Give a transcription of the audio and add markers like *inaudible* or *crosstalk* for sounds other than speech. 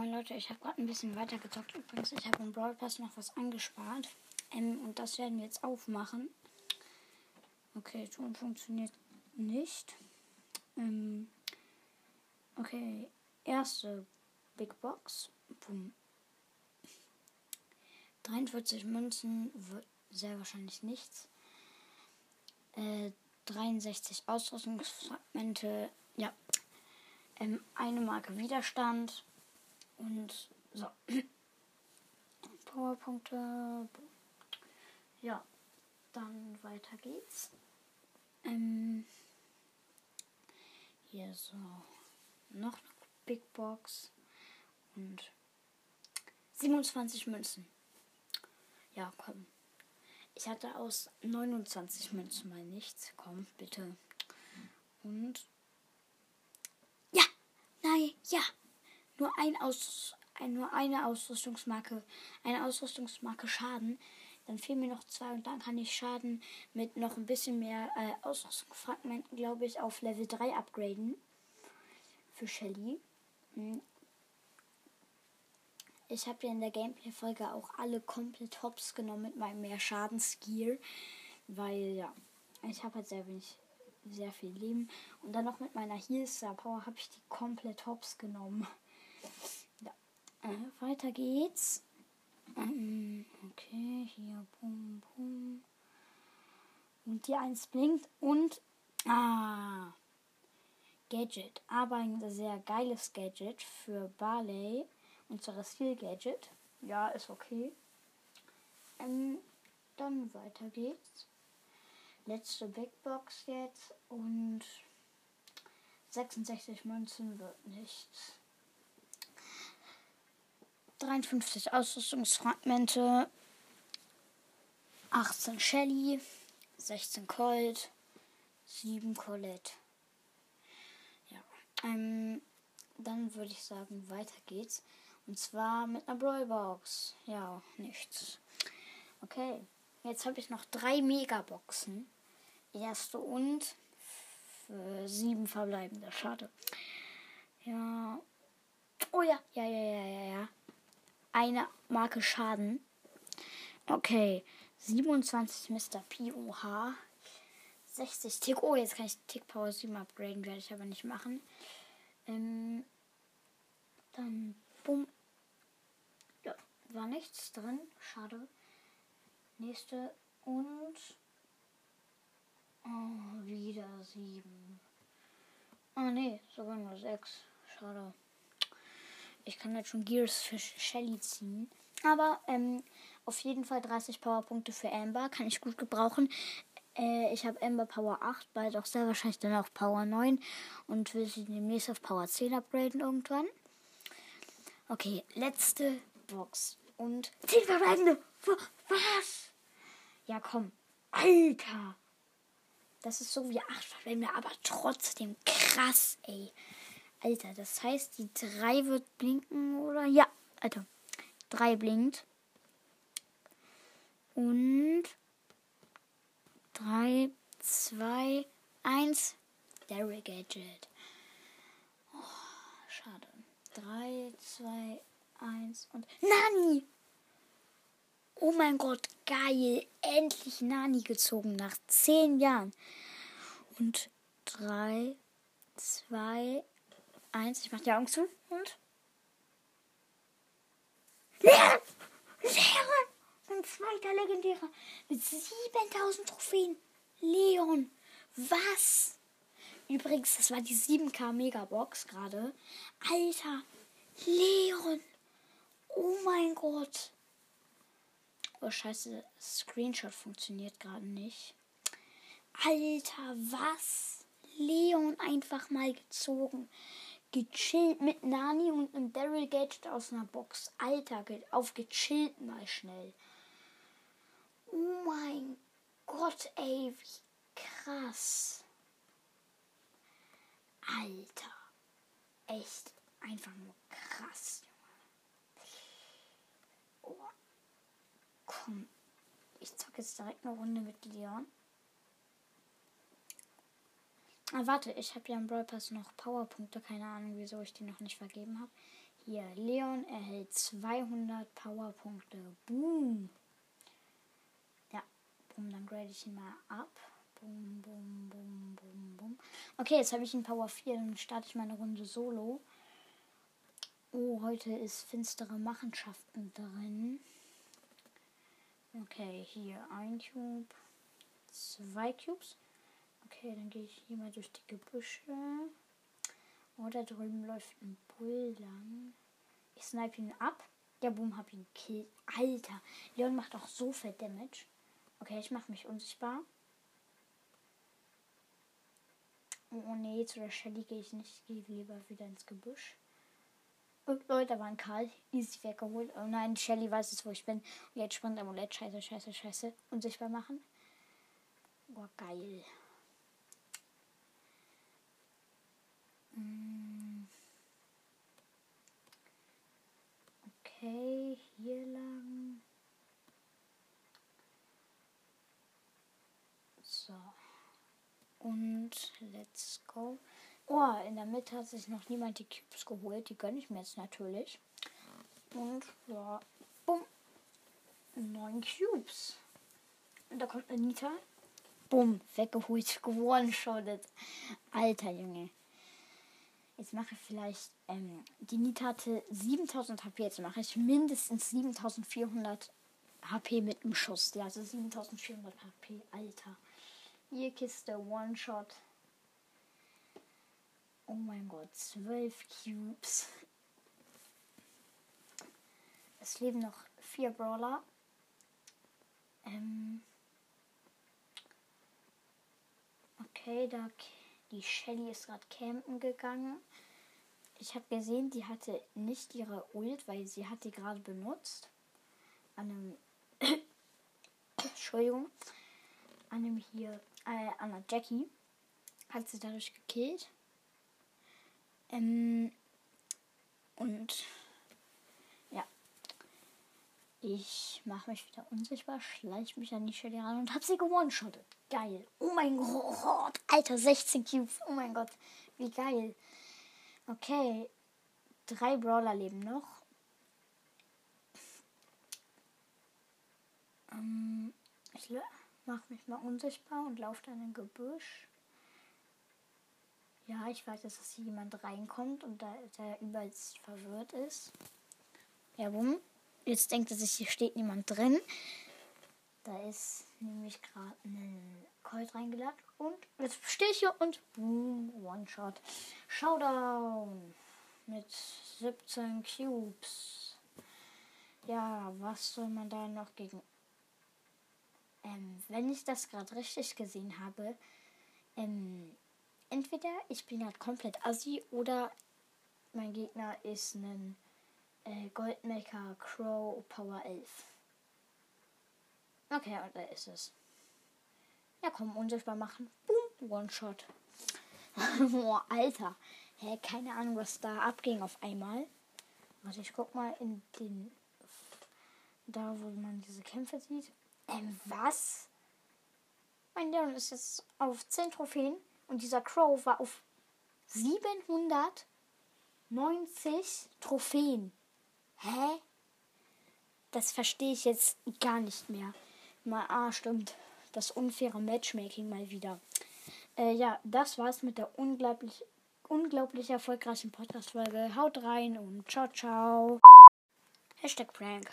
Moin Leute, ich habe gerade ein bisschen weitergezockt. Übrigens, ich habe im Brawl Pass noch was angespart. Ähm, und das werden wir jetzt aufmachen. Okay, Ton funktioniert nicht. Ähm, okay, erste Big Box. Boom. 43 Münzen sehr wahrscheinlich nichts. Äh, 63 Ausrüstungsfragmente. Ja. Ähm, eine Marke Widerstand. Und so. *clears throat* Powerpunkte. Ja. Dann weiter geht's. Ähm, hier so. Noch eine Big Box. Und 27 Münzen. Ja, komm. Ich hatte aus 29 Münzen mal nichts. Komm, bitte. Und. Ja! Nein, ja! Nur ein Aus. Nur eine Ausrüstungsmarke. Eine Ausrüstungsmarke Schaden. Dann fehlen mir noch zwei und dann kann ich Schaden mit noch ein bisschen mehr äh, Ausrüstungsfragmenten, glaube ich, auf Level 3 upgraden. Für Shelly. Hm. Ich habe ja in der Gameplay-Folge auch alle komplett hops genommen mit meinem mehr Schadensgear. Weil ja, ich habe halt sehr wenig, sehr viel Leben. Und dann noch mit meiner Heal-Star Power habe ich die komplett hops genommen. Ja. Äh, weiter geht's. Ähm, okay, hier, bum, bum. Und die eins blinkt und. Ah. Gadget. Aber ein sehr geiles Gadget für Barley. Unser Skill Gadget. Ja, ist okay. Ähm, dann weiter geht's. Letzte Big Box jetzt und 66 Münzen wird nichts. 53 Ausrüstungsfragmente, 18 Shelly, 16 Colt, 7 Colette. Ja, ähm, dann würde ich sagen, weiter geht's. Und zwar mit einer Brawlbox. Ja, nichts. Okay, jetzt habe ich noch drei Megaboxen. Erste und sieben verbleibende. Schade. Ja. Oh ja, ja, ja, ja, ja, ja. Eine Marke Schaden. Okay. 27 Mr. P. Oha. 60 Tick. Oh, jetzt kann ich Tick Power 7 upgraden. Werde ich aber nicht machen. Ähm, dann bumm. Ja, war nichts drin. Schade. Nächste und oh, wieder sieben. Ah oh, nee, sogar nur sechs. Schade. Ich kann jetzt schon Gears für Shelly ziehen. Aber ähm, auf jeden Fall 30 Powerpunkte für Amber. Kann ich gut gebrauchen. Äh, ich habe Amber Power 8, bald auch sehr wahrscheinlich dann auch Power 9. Und will sie demnächst auf Power 10 upgraden irgendwann. Okay, letzte Box. Und 10 verbleibende. Was? Ja, komm. Alter. Das ist so wie 8 verbleibende, aber trotzdem krass, ey. Alter, das heißt, die 3 wird blinken, oder? Ja, Alter. 3 blinkt. Und 3, 2, 1. Daryl Gadget. Oh, schade. 3, 2, 1 und Nani! Oh mein Gott, geil. Endlich Nani gezogen nach 10 Jahren. Und 3, 2, 1. Ich mach die Augen zu und. Leon! Leon! Ein zweiter legendärer mit 7000 Trophäen. Leon! Was? Übrigens, das war die 7K Megabox gerade. Alter! Leon! Oh mein Gott! Oh scheiße, Screenshot funktioniert gerade nicht. Alter, was? Leon einfach mal gezogen gechillt mit Nani und einem Daryl Gadget aus einer Box. Alter, auf gechillt mal schnell. Oh mein Gott, ey, wie krass. Alter. Echt einfach nur krass, Junge. Oh. Komm. Ich zocke jetzt direkt eine Runde mit Leon. Ah, warte, ich habe ja im Brawl Pass noch Powerpunkte. Keine Ahnung, wieso ich die noch nicht vergeben habe. Hier, Leon erhält 200 Powerpunkte. Boom. Ja, boom, dann grade ich ihn mal ab. Boom, boom, boom, boom, boom. Okay, jetzt habe ich ihn Power 4. Dann starte ich meine Runde solo. Oh, heute ist finstere Machenschaften drin. Okay, hier ein Cube. Zwei Cubes. Okay, dann gehe ich hier mal durch die Gebüsche. Oh, da drüben läuft ein Bull lang. Ich snipe ihn ab. Ja, boom, hab ihn killt. Alter, Leon macht auch so viel Damage. Okay, ich mache mich unsichtbar. Oh nee, zu der Shelly gehe ich nicht. Ich gehe lieber wieder ins Gebüsch. Und Leute, da war ein Karl. Easy weggeholt. Oh nein, Shelly weiß jetzt, wo ich bin. Und jetzt springt Amulett. Scheiße, scheiße, scheiße. Unsichtbar machen. Boah, geil. Mm. Okay, hier lang. So. Und let's go. Oh, in der Mitte hat sich noch niemand die Cubes geholt. Die gönne ich mir jetzt natürlich. Und ja, bumm. Neun Cubes. Und da kommt Anita. Bumm, weggeholt, gewonnen schon. Alter Junge. Jetzt mache ich vielleicht, ähm, die Nita hatte 7000 HP, jetzt mache ich mindestens 7400 HP mit dem Schuss. Ja, also 7400 HP, Alter. Hier Kiste, One-Shot. Oh mein Gott, 12 Cubes. Es leben noch vier Brawler. Ähm okay, da die Shelly ist gerade campen gegangen. Ich habe gesehen, die hatte nicht ihre Ult, weil sie hat die gerade benutzt. An einem *coughs* Entschuldigung. Einem hier, äh, an der Jackie. Hat sie dadurch gekillt. Ähm, und ja. Ich mache mich wieder unsichtbar, schleiche mich an die Shelly ran und habe sie gewone-shottet. Geil. Oh mein Gott. Alter, 16 Cubes. Oh mein Gott. Wie geil. Okay. Drei Brawler leben noch. Ähm, ich mache mich mal unsichtbar und laufe dann in Gebüsch. Ja, ich weiß, dass hier jemand reinkommt und da der überall verwirrt ist. Ja, bumm. Jetzt denkt er sich, hier steht niemand drin. Da ist nämlich gerade ein Colt reingeladen. Und jetzt stehe ich hier und boom, One-Shot. Showdown mit 17 Cubes. Ja, was soll man da noch gegen... Ähm, wenn ich das gerade richtig gesehen habe, ähm, entweder ich bin halt komplett assi oder mein Gegner ist ein äh, Goldmaker Crow Power 11. Okay, und da ist es. Ja, komm, unsichtbar machen. Boom, One-Shot. *laughs* Boah, Alter. Hä, keine Ahnung, was da abging auf einmal. Warte, ich guck mal in den. Da, wo man diese Kämpfe sieht. Ähm, was? Mein Leon ist jetzt auf 10 Trophäen und dieser Crow war auf 790 Trophäen. Hä? Das verstehe ich jetzt gar nicht mehr. Mal, ah, stimmt. Das unfaire Matchmaking mal wieder. Äh, ja, das war's mit der unglaublich, unglaublich erfolgreichen Podcast-Folge. Haut rein und ciao, ciao. Hashtag Prank.